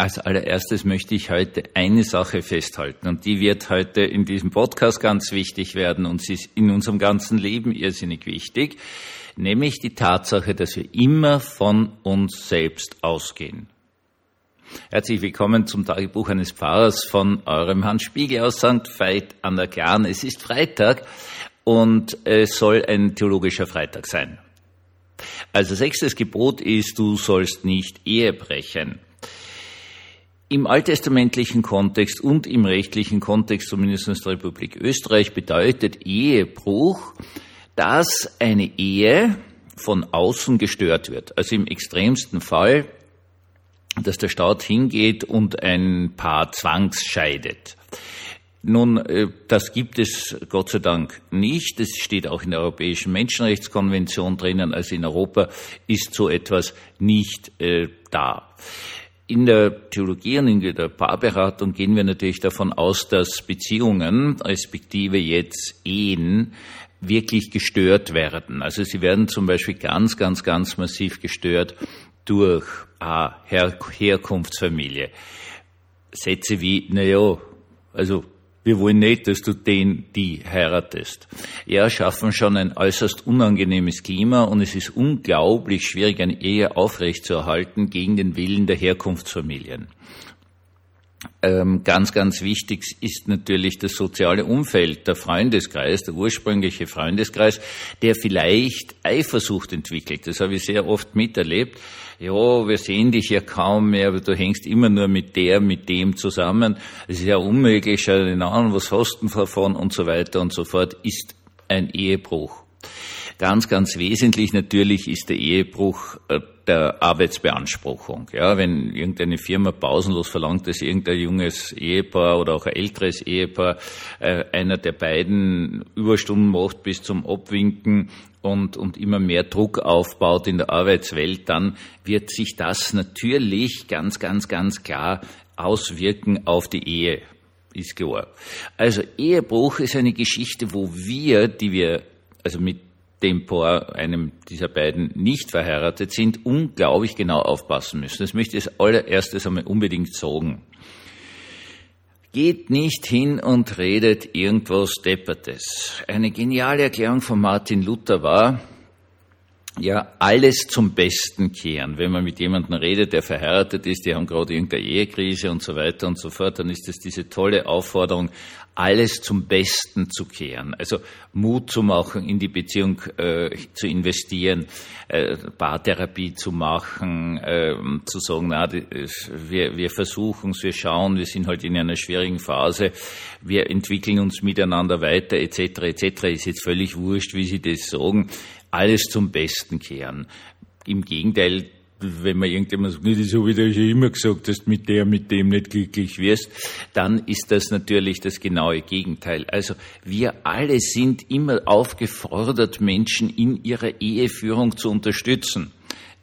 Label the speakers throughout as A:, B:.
A: Als allererstes möchte ich heute eine Sache festhalten und die wird heute in diesem Podcast ganz wichtig werden und sie ist in unserem ganzen Leben irrsinnig wichtig, nämlich die Tatsache, dass wir immer von uns selbst ausgehen. Herzlich willkommen zum Tagebuch eines Pfarrers von eurem Hans Spiegel aus St. Veit an der Glan. Es ist Freitag und es soll ein theologischer Freitag sein. Also sechstes Gebot ist, du sollst nicht Ehe brechen. Im alttestamentlichen Kontext und im rechtlichen Kontext, zumindest der Republik Österreich, bedeutet Ehebruch, dass eine Ehe von außen gestört wird. Also im extremsten Fall, dass der Staat hingeht und ein Paar zwangsscheidet. Nun, äh, das gibt es Gott sei Dank nicht. Es steht auch in der Europäischen Menschenrechtskonvention drinnen. Also in Europa ist so etwas nicht äh, da. In der Theologie und in der Paarberatung gehen wir natürlich davon aus, dass Beziehungen, respektive jetzt Ehen, wirklich gestört werden. Also sie werden zum Beispiel ganz, ganz, ganz massiv gestört durch ah, Her Herkunftsfamilie. Sätze wie, naja, also wir wollen nicht, dass du den, die heiratest. Ja, schaffen schon ein äußerst unangenehmes Klima und es ist unglaublich schwierig, eine Ehe aufrechtzuerhalten gegen den Willen der Herkunftsfamilien. Ähm, ganz, ganz wichtig ist natürlich das soziale Umfeld, der Freundeskreis, der ursprüngliche Freundeskreis, der vielleicht Eifersucht entwickelt. Das habe ich sehr oft miterlebt. Ja, wir sehen dich ja kaum mehr, aber du hängst immer nur mit der, mit dem zusammen. Es ist ja unmöglich, schau den an, was hast du davon und so weiter und so fort, ist ein Ehebruch. Ganz, ganz wesentlich natürlich ist der Ehebruch äh, der Arbeitsbeanspruchung. Ja, wenn irgendeine Firma pausenlos verlangt, dass irgendein junges Ehepaar oder auch ein älteres Ehepaar äh, einer der beiden Überstunden macht bis zum Abwinken und, und immer mehr Druck aufbaut in der Arbeitswelt, dann wird sich das natürlich ganz, ganz, ganz klar auswirken auf die Ehe. Ist klar. Also Ehebruch ist eine Geschichte, wo wir, die wir also mit dem einem dieser beiden nicht verheiratet sind, unglaublich genau aufpassen müssen. Das möchte ich als allererstes einmal unbedingt sagen. Geht nicht hin und redet irgendwas Deppertes. Eine geniale Erklärung von Martin Luther war, ja, alles zum Besten kehren. Wenn man mit jemandem redet, der verheiratet ist, die haben gerade irgendeine Ehekrise und so weiter und so fort, dann ist es diese tolle Aufforderung, alles zum Besten zu kehren. Also Mut zu machen, in die Beziehung äh, zu investieren, äh, Paartherapie zu machen, äh, zu sagen, na, wir, wir versuchen es, wir schauen, wir sind halt in einer schwierigen Phase, wir entwickeln uns miteinander weiter, etc., etc. Ist jetzt völlig wurscht, wie Sie das sagen alles zum Besten kehren. Im Gegenteil, wenn man irgendjemand sagt, das so wie du schon immer gesagt hast, mit der, mit dem nicht glücklich wirst, dann ist das natürlich das genaue Gegenteil. Also wir alle sind immer aufgefordert, Menschen in ihrer Eheführung zu unterstützen.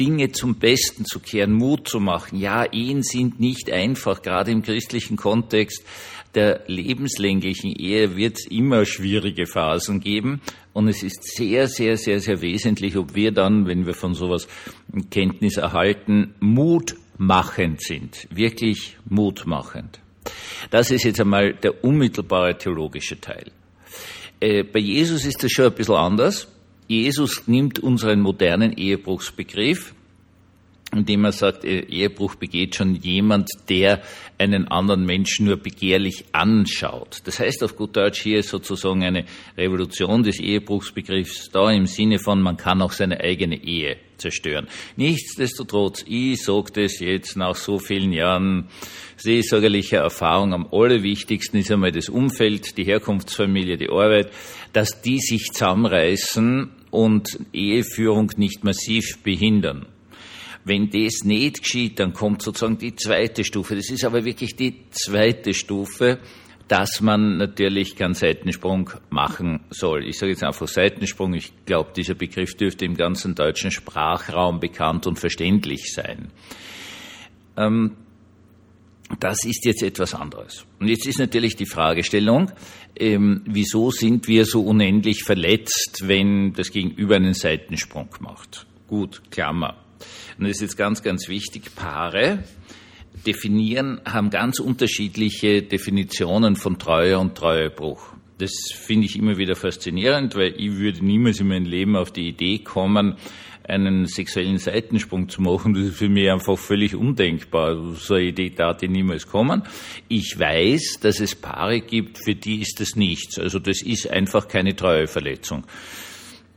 A: Dinge zum Besten zu kehren, Mut zu machen. Ja, Ehen sind nicht einfach, gerade im christlichen Kontext der lebenslänglichen Ehe wird es immer schwierige Phasen geben. Und es ist sehr, sehr, sehr, sehr wesentlich, ob wir dann, wenn wir von sowas Kenntnis erhalten, mutmachend sind. Wirklich mutmachend. Das ist jetzt einmal der unmittelbare theologische Teil. Äh, bei Jesus ist das schon ein bisschen anders. Jesus nimmt unseren modernen Ehebruchsbegriff indem er sagt, Ehebruch begeht schon jemand, der einen anderen Menschen nur begehrlich anschaut. Das heißt auf gut Deutsch hier ist sozusagen eine Revolution des Ehebruchsbegriffs da im Sinne von, man kann auch seine eigene Ehe zerstören. Nichtsdestotrotz, ich sage das jetzt nach so vielen Jahren seelsorgerlicher Erfahrung, am allerwichtigsten ist einmal das Umfeld, die Herkunftsfamilie, die Arbeit, dass die sich zusammenreißen und Eheführung nicht massiv behindern. Wenn das nicht geschieht, dann kommt sozusagen die zweite Stufe. Das ist aber wirklich die zweite Stufe, dass man natürlich keinen Seitensprung machen soll. Ich sage jetzt einfach Seitensprung. Ich glaube, dieser Begriff dürfte im ganzen deutschen Sprachraum bekannt und verständlich sein. Ähm, das ist jetzt etwas anderes. Und jetzt ist natürlich die Fragestellung, ähm, wieso sind wir so unendlich verletzt, wenn das Gegenüber einen Seitensprung macht? Gut, Klammer. Und das ist jetzt ganz, ganz wichtig, Paare, definieren, haben ganz unterschiedliche Definitionen von Treue und Treuebruch. Das finde ich immer wieder faszinierend, weil ich würde niemals in meinem Leben auf die Idee kommen, einen sexuellen Seitensprung zu machen. Das ist für mich einfach völlig undenkbar. So eine Idee darf niemals kommen. Ich weiß, dass es Paare gibt, für die ist das nichts. Also das ist einfach keine Treueverletzung.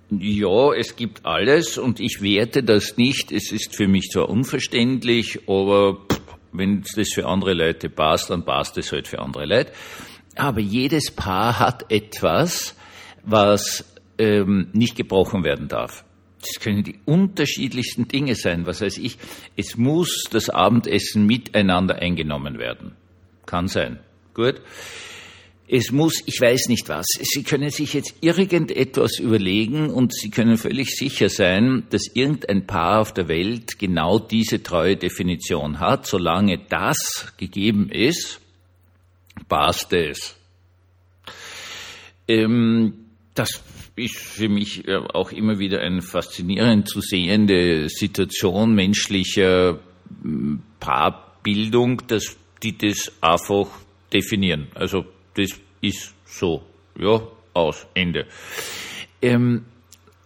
A: Ja, es gibt alles und ich werte das nicht. Es ist für mich zwar unverständlich, aber wenn das für andere Leute passt, dann passt es halt für andere Leute. Aber jedes Paar hat etwas, was ähm, nicht gebrochen werden darf. Das können die unterschiedlichsten Dinge sein. Was weiß ich, es muss das Abendessen miteinander eingenommen werden. Kann sein. Gut. Es muss, ich weiß nicht was. Sie können sich jetzt irgendetwas überlegen und Sie können völlig sicher sein, dass irgendein Paar auf der Welt genau diese treue Definition hat. Solange das gegeben ist, passt es. Ähm, das ist für mich äh, auch immer wieder eine faszinierend zu sehende Situation menschlicher hm, Paarbildung, dass die das einfach definieren. Also das ist so. Ja, aus, Ende. Ähm,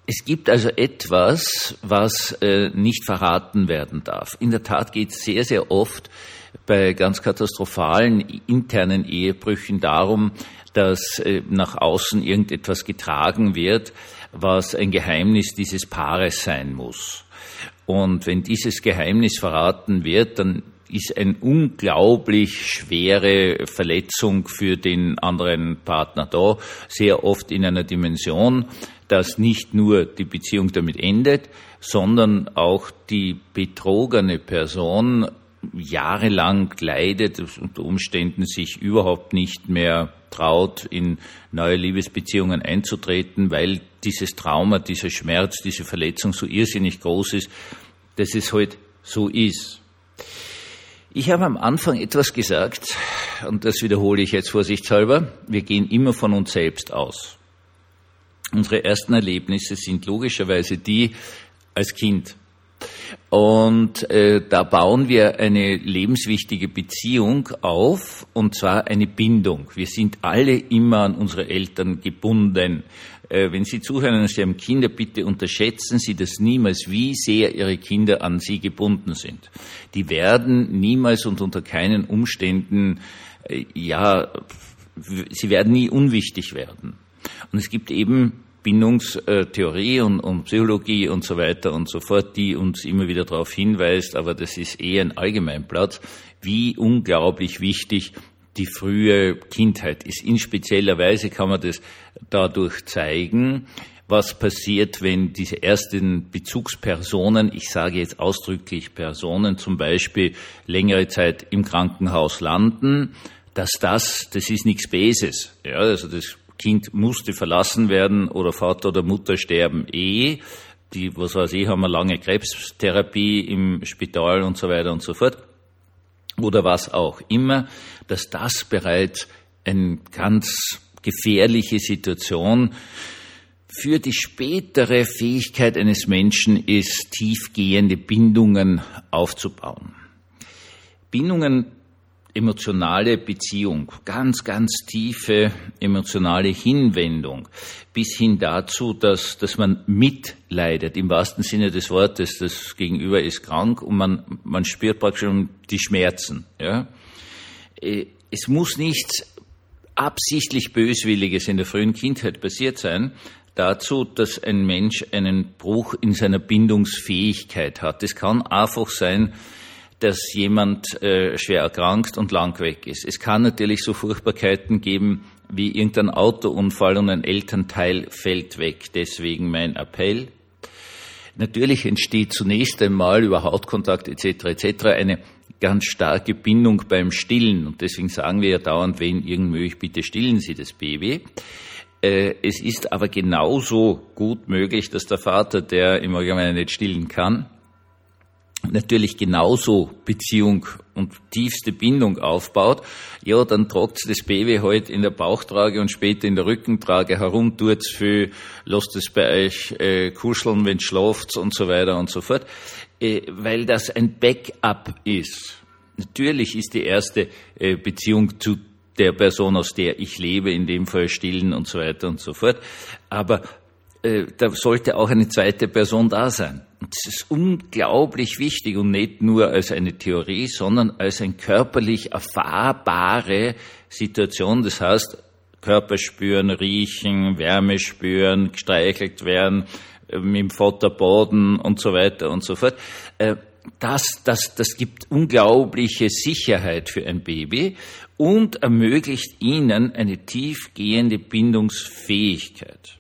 A: es gibt also etwas, was äh, nicht verraten werden darf. In der Tat geht es sehr, sehr oft bei ganz katastrophalen internen Ehebrüchen darum, dass äh, nach außen irgendetwas getragen wird, was ein Geheimnis dieses Paares sein muss. Und wenn dieses Geheimnis verraten wird, dann ist eine unglaublich schwere Verletzung für den anderen Partner da, sehr oft in einer Dimension, dass nicht nur die Beziehung damit endet, sondern auch die betrogene Person jahrelang leidet, unter Umständen sich überhaupt nicht mehr traut, in neue Liebesbeziehungen einzutreten, weil dieses Trauma, dieser Schmerz, diese Verletzung so irrsinnig groß ist, dass es halt so ist. Ich habe am Anfang etwas gesagt, und das wiederhole ich jetzt vorsichtshalber. Wir gehen immer von uns selbst aus. Unsere ersten Erlebnisse sind logischerweise die als Kind. Und äh, da bauen wir eine lebenswichtige Beziehung auf, und zwar eine Bindung. Wir sind alle immer an unsere Eltern gebunden. Äh, wenn Sie zuhören und Sie haben Kinder, bitte unterschätzen Sie das niemals, wie sehr Ihre Kinder an Sie gebunden sind. Die werden niemals und unter keinen Umständen, äh, ja, sie werden nie unwichtig werden. Und es gibt eben Bindungstheorie und, und, Psychologie und so weiter und so fort, die uns immer wieder darauf hinweist, aber das ist eher ein Allgemeinplatz, wie unglaublich wichtig die frühe Kindheit ist. In spezieller Weise kann man das dadurch zeigen, was passiert, wenn diese ersten Bezugspersonen, ich sage jetzt ausdrücklich Personen, zum Beispiel längere Zeit im Krankenhaus landen, dass das, das ist nichts Beses. Ja, also das Kind musste verlassen werden oder Vater oder Mutter sterben eh. Die, was weiß ich, haben eine lange Krebstherapie im Spital und so weiter und so fort. Oder was auch immer, dass das bereits eine ganz gefährliche Situation für die spätere Fähigkeit eines Menschen ist, tiefgehende Bindungen aufzubauen. Bindungen emotionale Beziehung, ganz, ganz tiefe emotionale Hinwendung, bis hin dazu, dass, dass man mitleidet, im wahrsten Sinne des Wortes, das Gegenüber ist krank und man, man spürt praktisch schon die Schmerzen. Ja? Äh, es muss nichts absichtlich Böswilliges in der frühen Kindheit passiert sein, dazu, dass ein Mensch einen Bruch in seiner Bindungsfähigkeit hat. Es kann einfach sein, dass jemand äh, schwer erkrankt und lang weg ist. Es kann natürlich so Furchtbarkeiten geben wie irgendein Autounfall und ein Elternteil fällt weg. Deswegen mein Appell. Natürlich entsteht zunächst einmal über Hautkontakt etc. etc. eine ganz starke Bindung beim Stillen und deswegen sagen wir ja dauernd, wenn irgend möglich, bitte stillen Sie das Baby. Äh, es ist aber genauso gut möglich, dass der Vater, der im Allgemeinen nicht stillen kann, natürlich genauso Beziehung und tiefste Bindung aufbaut, ja, dann tragt das Baby halt in der Bauchtrage und später in der Rückentrage herum, tut's viel, lasst es bei euch äh, kuscheln, wenn schlaft und so weiter und so fort, äh, weil das ein Backup ist. Natürlich ist die erste äh, Beziehung zu der Person, aus der ich lebe, in dem Fall stillen und so weiter und so fort. Aber äh, da sollte auch eine zweite Person da sein. Das ist unglaublich wichtig und nicht nur als eine Theorie, sondern als eine körperlich erfahrbare Situation. Das heißt, Körper spüren, riechen, Wärme spüren, gestreichelt werden, äh, mit dem Vaterboden und so weiter und so fort. Äh, das, das, das gibt unglaubliche Sicherheit für ein Baby und ermöglicht ihnen eine tiefgehende Bindungsfähigkeit.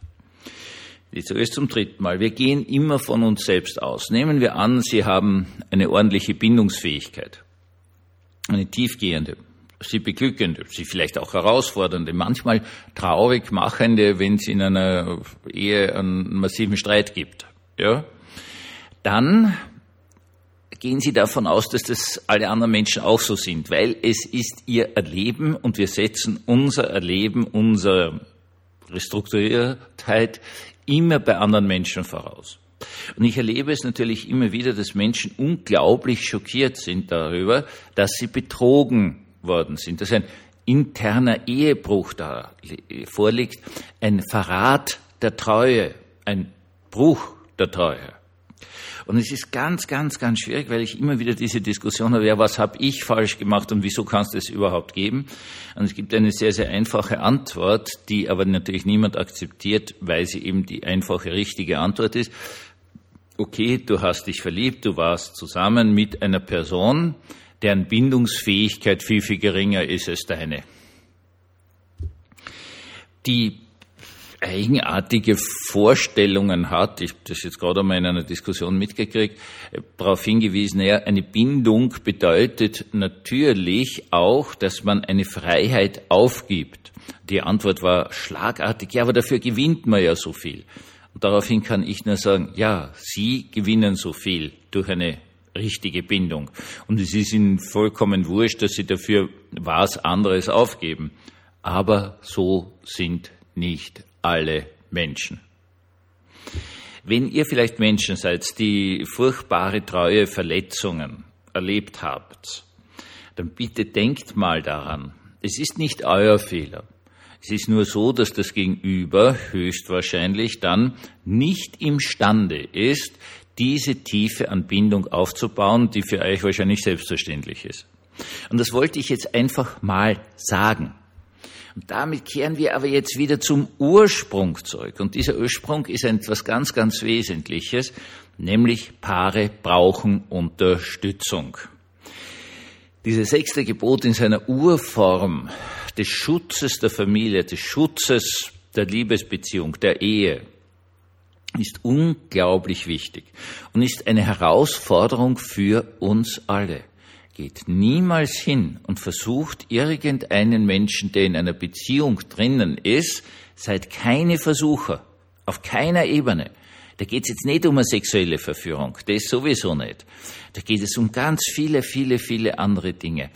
A: So ist zum dritten Mal. Wir gehen immer von uns selbst aus. Nehmen wir an, Sie haben eine ordentliche Bindungsfähigkeit, eine tiefgehende sie beglückende, sie vielleicht auch herausfordernde, manchmal traurig machende, wenn es in einer Ehe einen massiven Streit gibt. Ja? Dann gehen Sie davon aus, dass das alle anderen Menschen auch so sind, weil es ist Ihr Erleben und wir setzen unser Erleben, unsere Restrukturiertheit immer bei anderen Menschen voraus. Und ich erlebe es natürlich immer wieder, dass Menschen unglaublich schockiert sind darüber, dass sie betrogen worden sind, dass ein interner Ehebruch da vorliegt, ein Verrat der Treue, ein Bruch der Treue. Und es ist ganz, ganz, ganz schwierig, weil ich immer wieder diese Diskussion habe, ja, was habe ich falsch gemacht und wieso kannst du es überhaupt geben? Und es gibt eine sehr, sehr einfache Antwort, die aber natürlich niemand akzeptiert, weil sie eben die einfache, richtige Antwort ist. Okay, du hast dich verliebt, du warst zusammen mit einer Person, deren Bindungsfähigkeit viel, viel geringer ist als deine. Die eigenartige Vorstellungen hat, ich habe das jetzt gerade einmal in einer Diskussion mitgekriegt, darauf hingewiesen, ja, eine Bindung bedeutet natürlich auch, dass man eine Freiheit aufgibt. Die Antwort war schlagartig, ja, aber dafür gewinnt man ja so viel. Und daraufhin kann ich nur sagen, ja, Sie gewinnen so viel durch eine richtige Bindung. Und es ist ihnen vollkommen wurscht, dass sie dafür was anderes aufgeben. Aber so sind nicht alle Menschen. Wenn ihr vielleicht Menschen seid, die furchtbare treue Verletzungen erlebt habt, dann bitte denkt mal daran, es ist nicht euer Fehler. Es ist nur so, dass das Gegenüber höchstwahrscheinlich dann nicht imstande ist, diese Tiefe an Bindung aufzubauen, die für euch wahrscheinlich selbstverständlich ist. Und das wollte ich jetzt einfach mal sagen. Und damit kehren wir aber jetzt wieder zum Ursprung zurück. Und dieser Ursprung ist etwas ganz, ganz Wesentliches, nämlich Paare brauchen Unterstützung. Dieses sechste Gebot in seiner Urform des Schutzes der Familie, des Schutzes der Liebesbeziehung, der Ehe, ist unglaublich wichtig und ist eine Herausforderung für uns alle. Geht niemals hin und versucht irgendeinen Menschen, der in einer Beziehung drinnen ist, seid keine Versucher, auf keiner Ebene. Da geht es jetzt nicht um eine sexuelle Verführung, das sowieso nicht. Da geht es um ganz viele, viele, viele andere Dinge.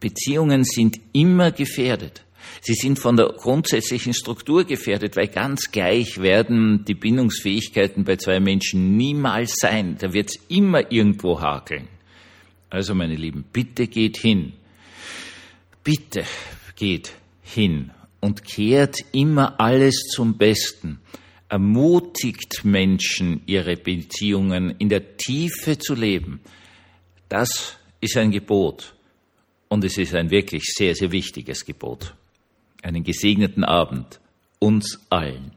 A: Beziehungen sind immer gefährdet. Sie sind von der grundsätzlichen Struktur gefährdet, weil ganz gleich werden die Bindungsfähigkeiten bei zwei Menschen niemals sein. Da wird es immer irgendwo hakeln. Also meine Lieben, bitte geht hin. Bitte geht hin und kehrt immer alles zum Besten. Ermutigt Menschen, ihre Beziehungen in der Tiefe zu leben. Das ist ein Gebot. Und es ist ein wirklich sehr, sehr wichtiges Gebot einen gesegneten Abend uns allen.